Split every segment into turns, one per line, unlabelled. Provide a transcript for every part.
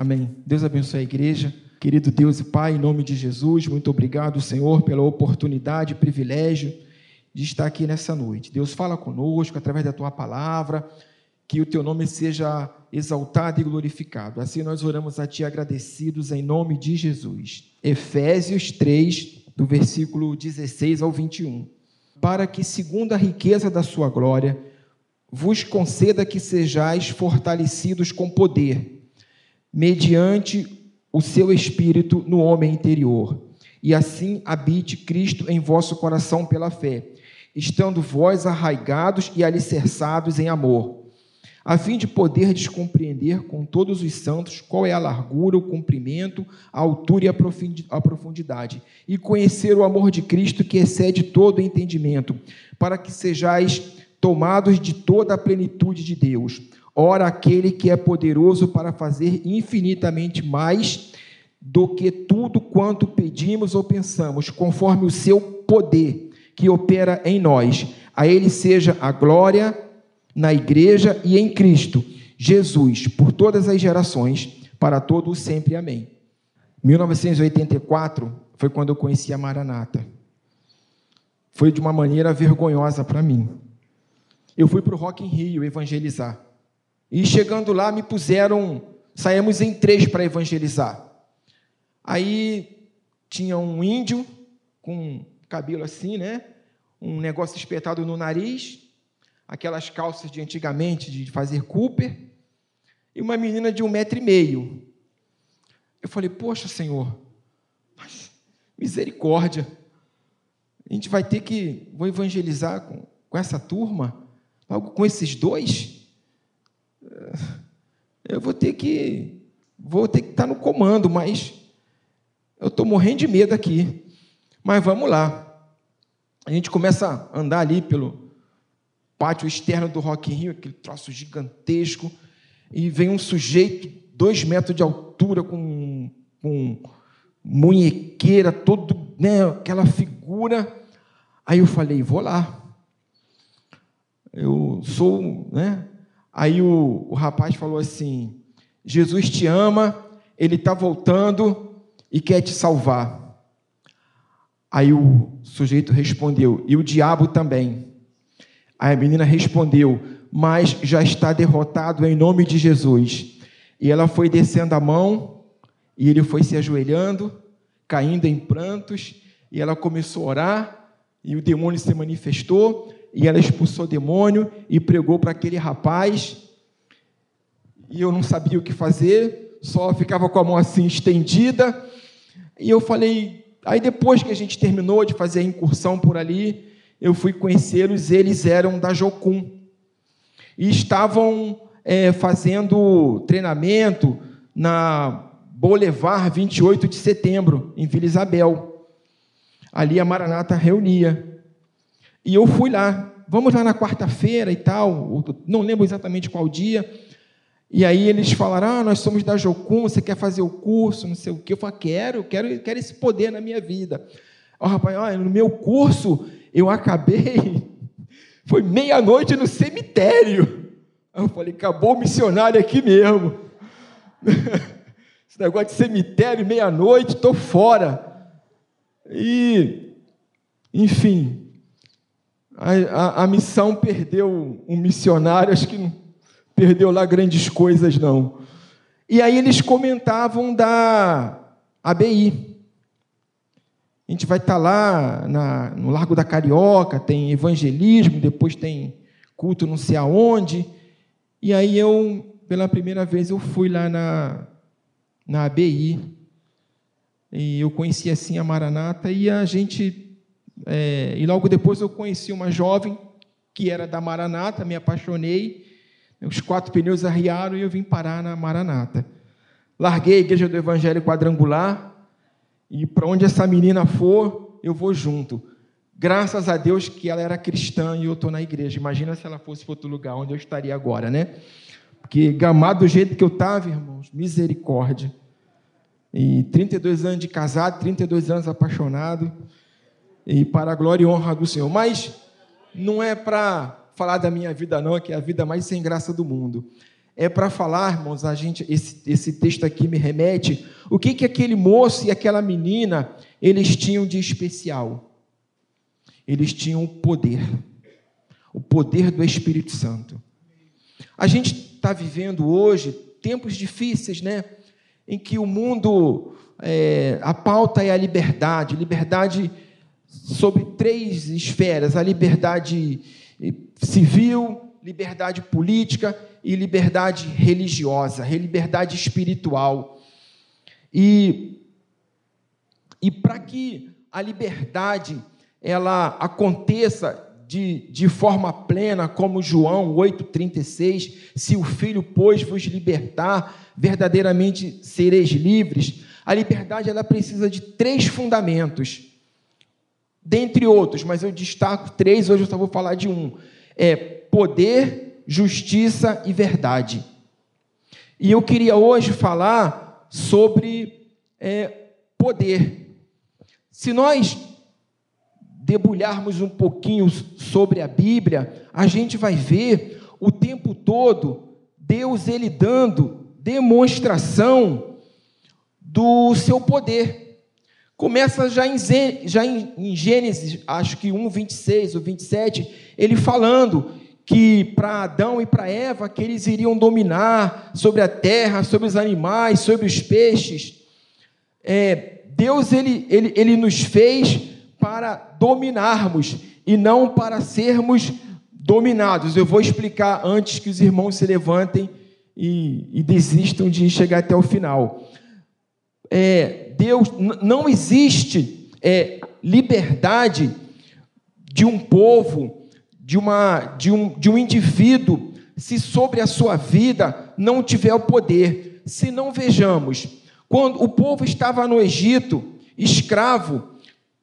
Amém. Deus abençoe a igreja. Querido Deus e Pai, em nome de Jesus, muito obrigado, Senhor, pela oportunidade e privilégio de estar aqui nessa noite. Deus fala conosco através da tua palavra, que o teu nome seja exaltado e glorificado. Assim nós oramos a ti agradecidos em nome de Jesus. Efésios 3, do versículo 16 ao 21. Para que, segundo a riqueza da sua glória, vos conceda que sejais fortalecidos com poder, mediante o seu espírito no homem interior, e assim habite Cristo em vosso coração pela fé, estando vós arraigados e alicerçados em amor a fim de poderdes compreender com todos os santos qual é a largura, o comprimento, a altura e a profundidade, e conhecer o amor de Cristo que excede todo entendimento, para que sejais tomados de toda a plenitude de Deus. Ora, aquele que é poderoso para fazer infinitamente mais do que tudo quanto pedimos ou pensamos, conforme o seu poder que opera em nós. A ele seja a glória na igreja e em Cristo, Jesus, por todas as gerações, para todos sempre. Amém. 1984 foi quando eu conheci a Maranata. Foi de uma maneira vergonhosa para mim. Eu fui para o Rock in Rio evangelizar. E chegando lá, me puseram, saímos em três para evangelizar. Aí tinha um índio com cabelo assim, né? Um negócio espetado no nariz, aquelas calças de antigamente, de fazer Cooper, e uma menina de um metro e meio. Eu falei, poxa, Senhor, misericórdia, a gente vai ter que, vou evangelizar com, com essa turma, logo com esses dois, eu vou ter que, vou ter que estar no comando, mas eu estou morrendo de medo aqui. Mas vamos lá. A gente começa a andar ali pelo, pátio externo do Rock in Rio, aquele troço gigantesco, e vem um sujeito, dois metros de altura, com, com munhequeira, todo, né, aquela figura. Aí eu falei, vou lá. Eu sou, né? Aí o, o rapaz falou assim: Jesus te ama, ele está voltando e quer te salvar. Aí o sujeito respondeu: e o diabo também. Aí a menina respondeu: Mas já está derrotado em nome de Jesus. E ela foi descendo a mão, e ele foi se ajoelhando, caindo em prantos, e ela começou a orar, e o demônio se manifestou, e ela expulsou o demônio e pregou para aquele rapaz. E eu não sabia o que fazer, só ficava com a mão assim estendida. E eu falei, aí depois que a gente terminou de fazer a incursão por ali, eu fui conhecê-los, eles eram da Jocum. E estavam é, fazendo treinamento na Boulevard 28 de setembro, em Vila Isabel. Ali a Maranata reunia. E eu fui lá. Vamos lá na quarta-feira e tal, não lembro exatamente qual dia. E aí eles falaram: Ah, nós somos da Jocum, você quer fazer o curso, não sei o quê. Eu falei: Quero, quero, quero esse poder na minha vida. Oh, rapaz, olha, no meu curso eu acabei, foi meia-noite no cemitério. Eu falei, acabou o missionário aqui mesmo. Esse negócio de cemitério, meia-noite, estou fora. E, enfim, a, a, a, missão perdeu um missionário, acho que não perdeu lá grandes coisas, não. E aí eles comentavam da ABI, a gente vai estar lá na, no Largo da Carioca, tem evangelismo, depois tem culto não sei aonde. E aí eu, pela primeira vez, eu fui lá na, na ABI. E eu conheci assim a Maranata e a gente. É, e logo depois eu conheci uma jovem que era da Maranata, me apaixonei. Os quatro pneus arriaram e eu vim parar na Maranata. Larguei a igreja do Evangelho Quadrangular, e para onde essa menina for, eu vou junto. Graças a Deus que ela era cristã e eu estou na igreja. Imagina se ela fosse para outro lugar, onde eu estaria agora, né? Porque gamado do jeito que eu estava, irmãos, misericórdia. E 32 anos de casado, 32 anos apaixonado. E para a glória e honra do Senhor. Mas não é para falar da minha vida, não, que é a vida mais sem graça do mundo. é para falar, irmãos, a gente, esse, esse texto aqui me remete, o que, que aquele moço e aquela menina, eles tinham de especial? Eles tinham o poder, o poder do Espírito Santo. A gente está vivendo hoje tempos difíceis, né? Em que o mundo, é, a pauta é a liberdade, liberdade sobre três esferas: a liberdade eh, civil, liberdade política e liberdade religiosa, liberdade espiritual. E, e para que a liberdade ela aconteça de, de forma plena, como João 8,36, se o Filho, pois, vos libertar, verdadeiramente sereis livres. A liberdade ela precisa de três fundamentos, dentre outros, mas eu destaco três, hoje eu só vou falar de um. É poder, justiça e verdade. E eu queria hoje falar sobre é, poder. Se nós debulharmos um pouquinho sobre a Bíblia, a gente vai ver o tempo todo Deus ele dando demonstração do seu poder. Começa já em, já em Gênesis, acho que 1, 26 ou 27, ele falando que para Adão e para Eva que eles iriam dominar sobre a terra, sobre os animais, sobre os peixes. É, Deus ele, ele, ele nos fez para dominarmos e não para sermos dominados. Eu vou explicar antes que os irmãos se levantem e, e desistam de chegar até o final. É, Deus não existe é, liberdade de um povo, de, uma, de, um, de um indivíduo, se sobre a sua vida não tiver o poder. Se não vejamos, quando o povo estava no Egito, escravo,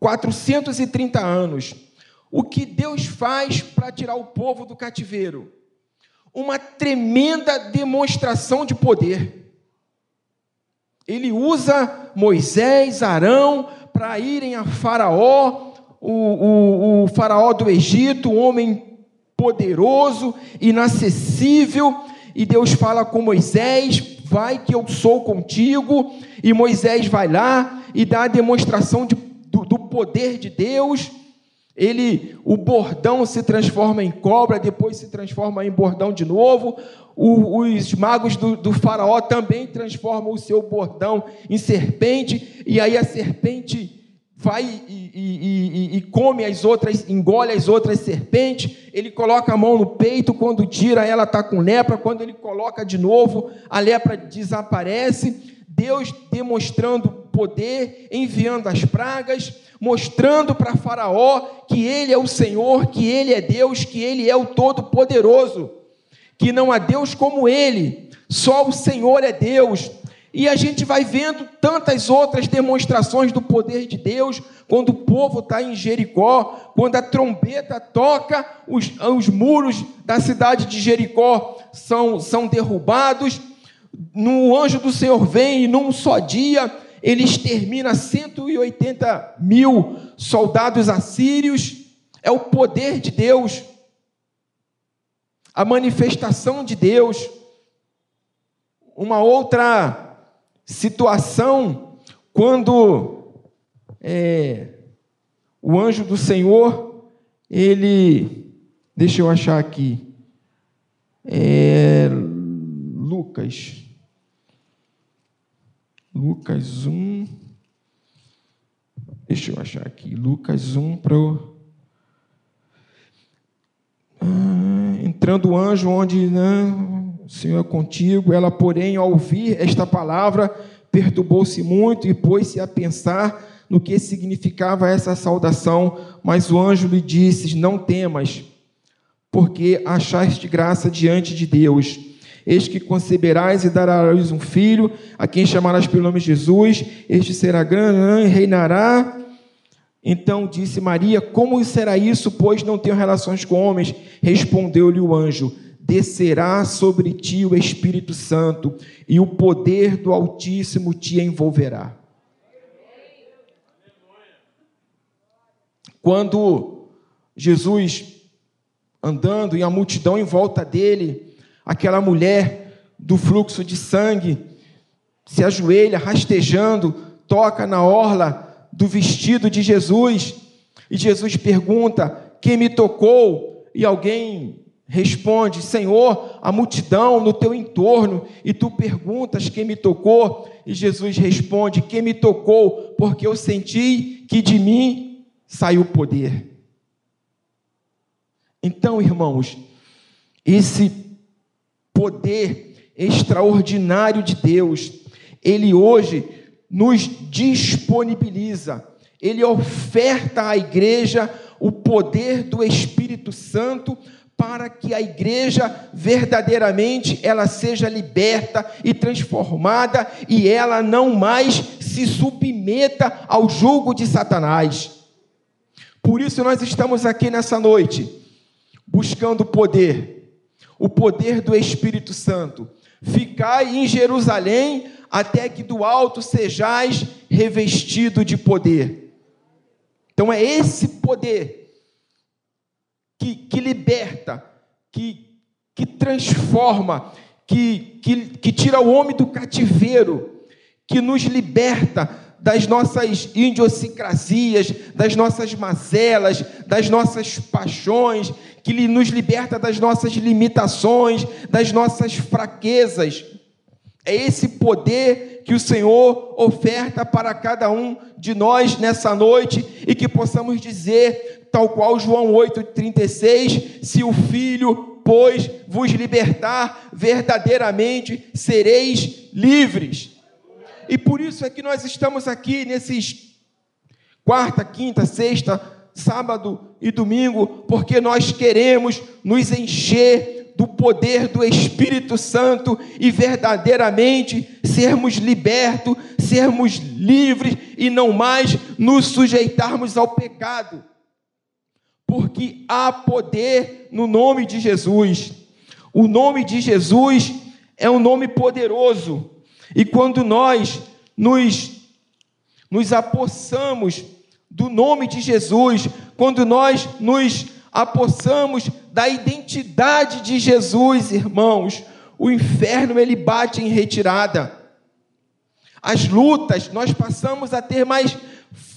430 anos. O que Deus faz para tirar o povo do cativeiro? Uma tremenda demonstração de poder. Ele usa Moisés, Arão, para irem a Faraó, o, o, o Faraó do Egito, um homem poderoso, inacessível, e Deus fala com Moisés: vai que eu sou contigo, e Moisés vai lá e dá a demonstração de do, do poder de Deus. Ele, o bordão se transforma em cobra, depois se transforma em bordão de novo. O, os magos do, do, faraó também transformam o seu bordão em serpente, e aí a serpente vai e, e, e, e, come as outras, engole as outras serpentes. Ele coloca a mão no peito, quando tira, ela está com lepra. Quando ele coloca de novo, a lepra desaparece. Deus demonstrando poder, enviando as pragas, mostrando para Faraó que ele é o Senhor, que ele é Deus, que ele é o Todo-Poderoso, que não há Deus como ele, só o Senhor é Deus. E a gente vai vendo tantas outras demonstrações do poder de Deus, quando o povo está em Jericó, quando a trombeta toca, os, os muros da cidade de Jericó são, são derrubados, no anjo do Senhor vem e num só dia ele extermina 180 mil soldados assírios. É o poder de Deus, a manifestação de Deus. Uma outra situação, quando é, o anjo do Senhor, ele, deixa eu achar aqui, é, Lucas. Lucas 1. Deixa eu achar aqui. Lucas 1 para o. Ah, entrando o anjo onde né, o Senhor é contigo, ela, porém, ao ouvir esta palavra, perturbou-se muito e pôs-se a pensar no que significava essa saudação, mas o anjo lhe disse: Não temas, porque achaste graça diante de Deus. Eis que conceberás e darás um filho, a quem chamarás pelo nome de Jesus. Este será grande e reinará. Então disse Maria: Como será isso, pois não tenho relações com homens? Respondeu-lhe o anjo: Descerá sobre ti o Espírito Santo, e o poder do Altíssimo te envolverá. Quando Jesus andando e a multidão em volta dele, aquela mulher do fluxo de sangue, se ajoelha, rastejando, toca na orla do vestido de Jesus, e Jesus pergunta: Quem me tocou? E alguém responde: Senhor, a multidão no teu entorno, e tu perguntas: Quem me tocou? E Jesus responde: Quem me tocou? Porque eu senti que de mim saiu poder. Então, irmãos, esse poder extraordinário de Deus, ele hoje nos disponibiliza, ele oferta à igreja o poder do Espírito Santo para que a igreja verdadeiramente ela seja liberta e transformada e ela não mais se submeta ao jugo de Satanás. Por isso nós estamos aqui nessa noite buscando poder, o poder do Espírito Santo. Ficai em Jerusalém até que do alto sejais revestido de poder. Então é esse poder que, que liberta, que, que transforma, que, que, que tira o homem do cativeiro, que nos liberta das nossas idiosincrasias, das nossas mazelas, das nossas paixões, que nos liberta das nossas limitações, das nossas fraquezas. É esse poder que o Senhor oferta para cada um de nós nessa noite e que possamos dizer, tal qual João 8,36: se o Filho, pois, vos libertar, verdadeiramente sereis livres. E por isso é que nós estamos aqui nesses quarta, quinta, sexta, sábado e domingo, porque nós queremos nos encher do poder do Espírito Santo e verdadeiramente sermos libertos, sermos livres e não mais nos sujeitarmos ao pecado. Porque há poder no nome de Jesus. O nome de Jesus é um nome poderoso. E quando nós nos, nos apossamos do nome de Jesus, quando nós nos apossamos da identidade de Jesus, irmãos, o inferno ele bate em retirada. As lutas, nós passamos a ter mais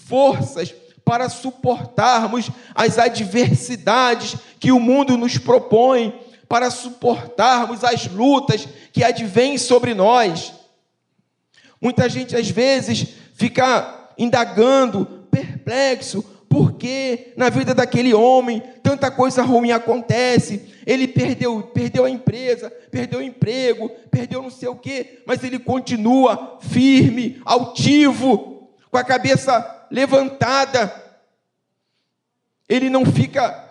forças para suportarmos as adversidades que o mundo nos propõe, para suportarmos as lutas que advêm sobre nós. Muita gente às vezes fica indagando, perplexo, porque na vida daquele homem tanta coisa ruim acontece. Ele perdeu, perdeu a empresa, perdeu o emprego, perdeu não sei o quê, mas ele continua firme, altivo, com a cabeça levantada. Ele não fica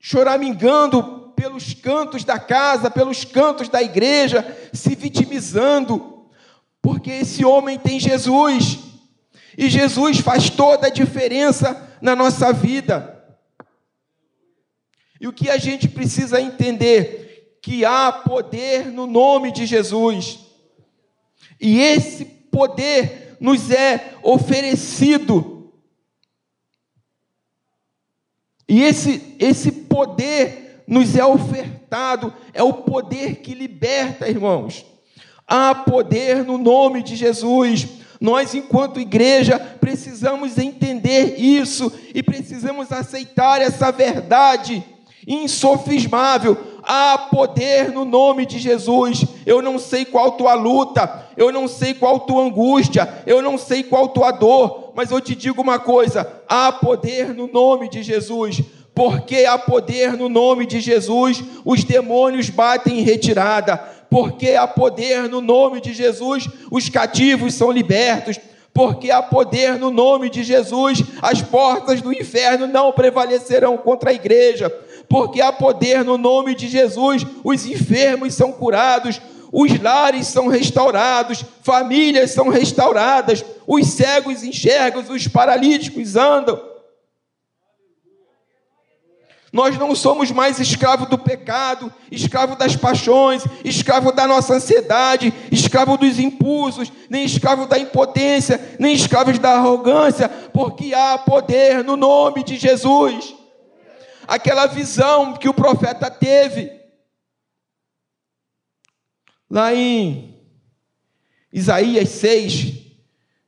choramingando pelos cantos da casa, pelos cantos da igreja, se vitimizando porque esse homem tem Jesus. E Jesus faz toda a diferença na nossa vida. E o que a gente precisa entender? Que há poder no nome de Jesus. E esse poder nos é oferecido. E esse, esse poder nos é ofertado, é o poder que liberta, irmãos. Há poder no nome de Jesus. Nós, enquanto igreja, precisamos entender isso e precisamos aceitar essa verdade insofismável. Há poder no nome de Jesus. Eu não sei qual tua luta, eu não sei qual tua angústia, eu não sei qual tua dor, mas eu te digo uma coisa: há poder no nome de Jesus. Porque há poder no nome de Jesus, os demônios batem em retirada porque há poder no nome de Jesus, os cativos são libertos, porque há poder no nome de Jesus, as portas do inferno não prevalecerão contra a igreja, porque há poder no nome de Jesus, os enfermos são curados, os lares são restaurados, famílias são restauradas, os cegos enxergam, os paralíticos andam. Nós não somos mais escravo do pecado, escravo das paixões, escravo da nossa ansiedade, escravo dos impulsos, nem escravo da impotência, nem escravos da arrogância, porque há poder no nome de Jesus. Aquela visão que o profeta teve. Lá em Isaías 6,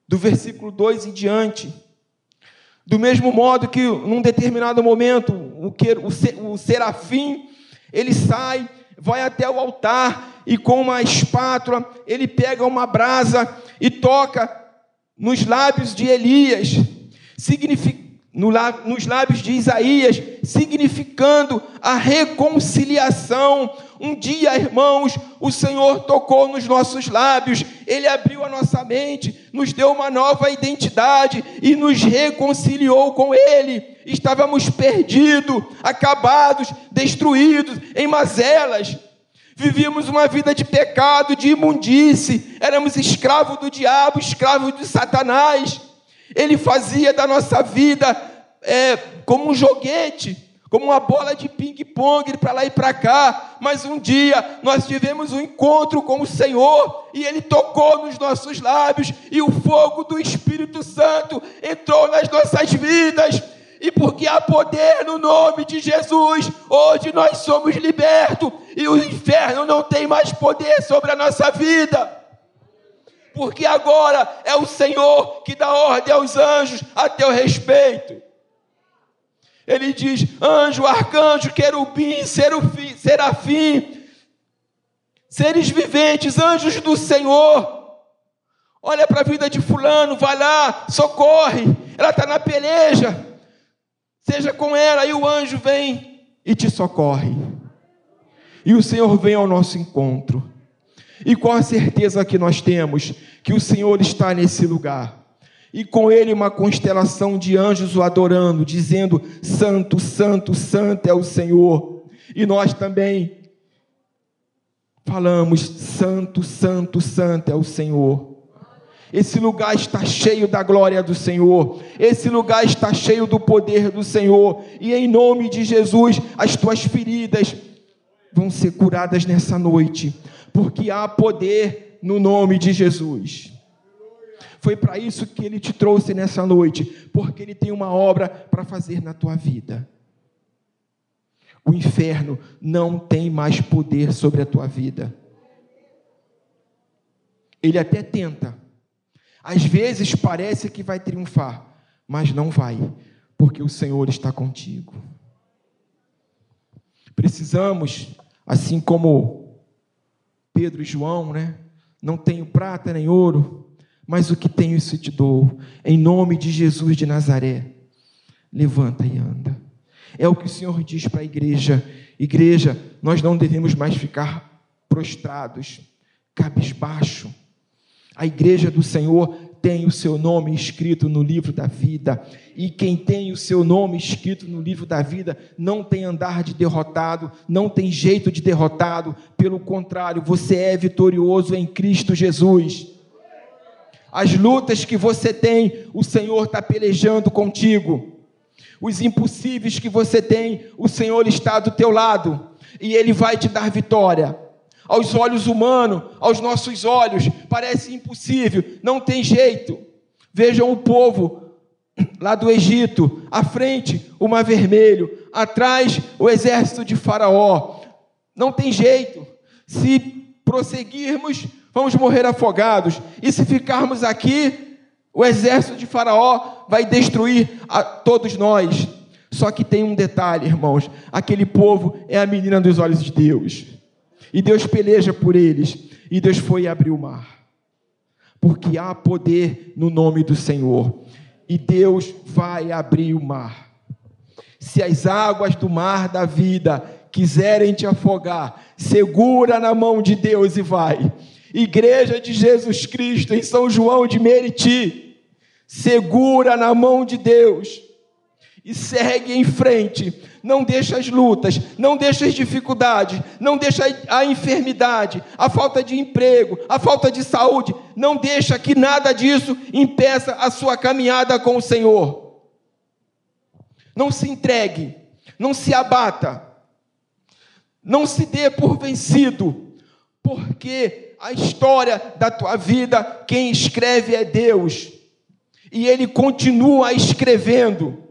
do versículo 2 em diante. Do mesmo modo que, num determinado momento, o, o, o serafim ele sai, vai até o altar e com uma espátula ele pega uma brasa e toca nos lábios de Elias, significa nos lábios de Isaías, significando a reconciliação. Um dia, irmãos, o Senhor tocou nos nossos lábios, Ele abriu a nossa mente, nos deu uma nova identidade e nos reconciliou com Ele. Estávamos perdidos, acabados, destruídos, em mazelas. Vivíamos uma vida de pecado, de imundície, éramos escravos do diabo, escravos de Satanás. Ele fazia da nossa vida é, como um joguete, como uma bola de ping-pong para lá e para cá. Mas um dia nós tivemos um encontro com o Senhor e Ele tocou nos nossos lábios e o fogo do Espírito Santo entrou nas nossas vidas. E porque há poder no nome de Jesus, hoje nós somos libertos e o inferno não tem mais poder sobre a nossa vida porque agora é o Senhor que dá ordem aos anjos a teu respeito. Ele diz: anjo, arcanjo, querubim, serufim, serafim, seres viventes, anjos do Senhor. Olha para a vida de Fulano, vai lá, socorre, ela está na peleja, seja com ela, e o anjo vem e te socorre. E o Senhor vem ao nosso encontro. E qual a certeza que nós temos? Que o Senhor está nesse lugar. E com ele uma constelação de anjos o adorando, dizendo: Santo, Santo, Santo é o Senhor. E nós também falamos: Santo, Santo, Santo é o Senhor. Esse lugar está cheio da glória do Senhor. Esse lugar está cheio do poder do Senhor. E em nome de Jesus, as tuas feridas vão ser curadas nessa noite porque há poder no nome de Jesus. Foi para isso que ele te trouxe nessa noite, porque ele tem uma obra para fazer na tua vida. O inferno não tem mais poder sobre a tua vida. Ele até tenta. Às vezes parece que vai triunfar, mas não vai, porque o Senhor está contigo. Precisamos, assim como Pedro e João, né? Não tenho prata nem ouro, mas o que tenho isso te dou. Em nome de Jesus de Nazaré, levanta e anda. É o que o Senhor diz para a igreja. Igreja, nós não devemos mais ficar prostrados, cabisbaixo. A igreja do Senhor tem o seu nome escrito no livro da vida. E quem tem o seu nome escrito no livro da vida não tem andar de derrotado, não tem jeito de derrotado. Pelo contrário, você é vitorioso em Cristo Jesus. As lutas que você tem, o Senhor está pelejando contigo. Os impossíveis que você tem, o Senhor está do teu lado. E Ele vai te dar vitória aos olhos humanos, aos nossos olhos, parece impossível, não tem jeito. Vejam o povo lá do Egito, à frente o mar vermelho, atrás o exército de Faraó. Não tem jeito. Se prosseguirmos, vamos morrer afogados. E se ficarmos aqui, o exército de Faraó vai destruir a todos nós. Só que tem um detalhe, irmãos: aquele povo é a menina dos olhos de Deus. E Deus peleja por eles. E Deus foi abrir o mar. Porque há poder no nome do Senhor. E Deus vai abrir o mar. Se as águas do mar da vida quiserem te afogar, segura na mão de Deus e vai. Igreja de Jesus Cristo em São João de Meriti, segura na mão de Deus e segue em frente. Não deixa as lutas, não deixa as dificuldades, não deixa a enfermidade, a falta de emprego, a falta de saúde, não deixa que nada disso impeça a sua caminhada com o Senhor. Não se entregue, não se abata, não se dê por vencido, porque a história da tua vida, quem escreve é Deus, e Ele continua escrevendo.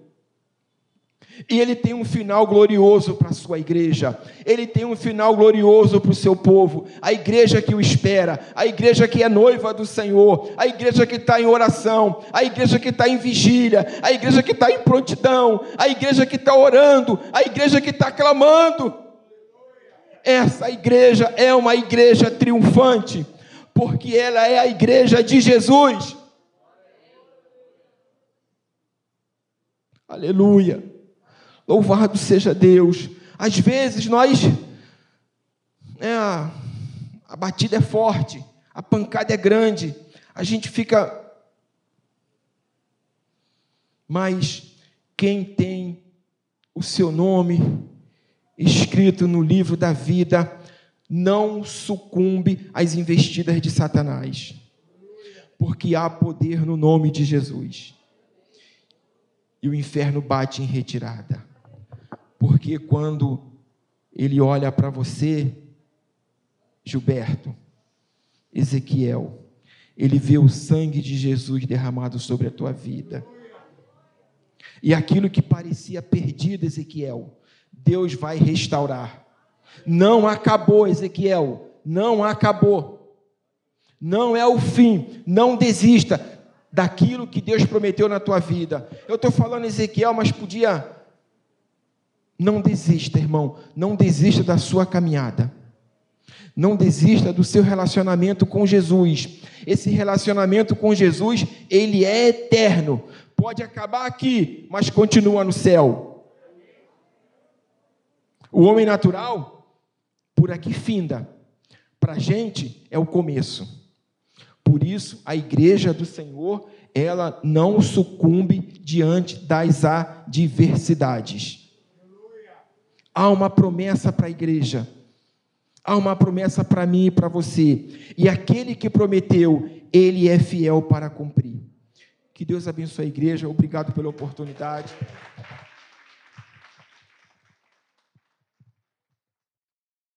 E ele tem um final glorioso para a sua igreja. Ele tem um final glorioso para o seu povo. A igreja que o espera. A igreja que é noiva do Senhor. A igreja que está em oração. A igreja que está em vigília. A igreja que está em prontidão. A igreja que está orando. A igreja que está clamando. Essa igreja é uma igreja triunfante. Porque ela é a igreja de Jesus. Aleluia. Louvado seja Deus. Às vezes nós. É, a batida é forte, a pancada é grande, a gente fica. Mas quem tem o seu nome escrito no livro da vida não sucumbe às investidas de Satanás, porque há poder no nome de Jesus. E o inferno bate em retirada. Porque quando ele olha para você, Gilberto, Ezequiel, ele vê o sangue de Jesus derramado sobre a tua vida. E aquilo que parecia perdido, Ezequiel, Deus vai restaurar. Não acabou, Ezequiel, não acabou. Não é o fim, não desista daquilo que Deus prometeu na tua vida. Eu estou falando Ezequiel, mas podia não desista, irmão. Não desista da sua caminhada. Não desista do seu relacionamento com Jesus. Esse relacionamento com Jesus, ele é eterno. Pode acabar aqui, mas continua no céu. O homem natural, por aqui finda. Para a gente, é o começo. Por isso, a igreja do Senhor, ela não sucumbe diante das adversidades. Há uma promessa para a igreja. Há uma promessa para mim e para você. E aquele que prometeu, ele é fiel para cumprir. Que Deus abençoe a igreja. Obrigado pela oportunidade.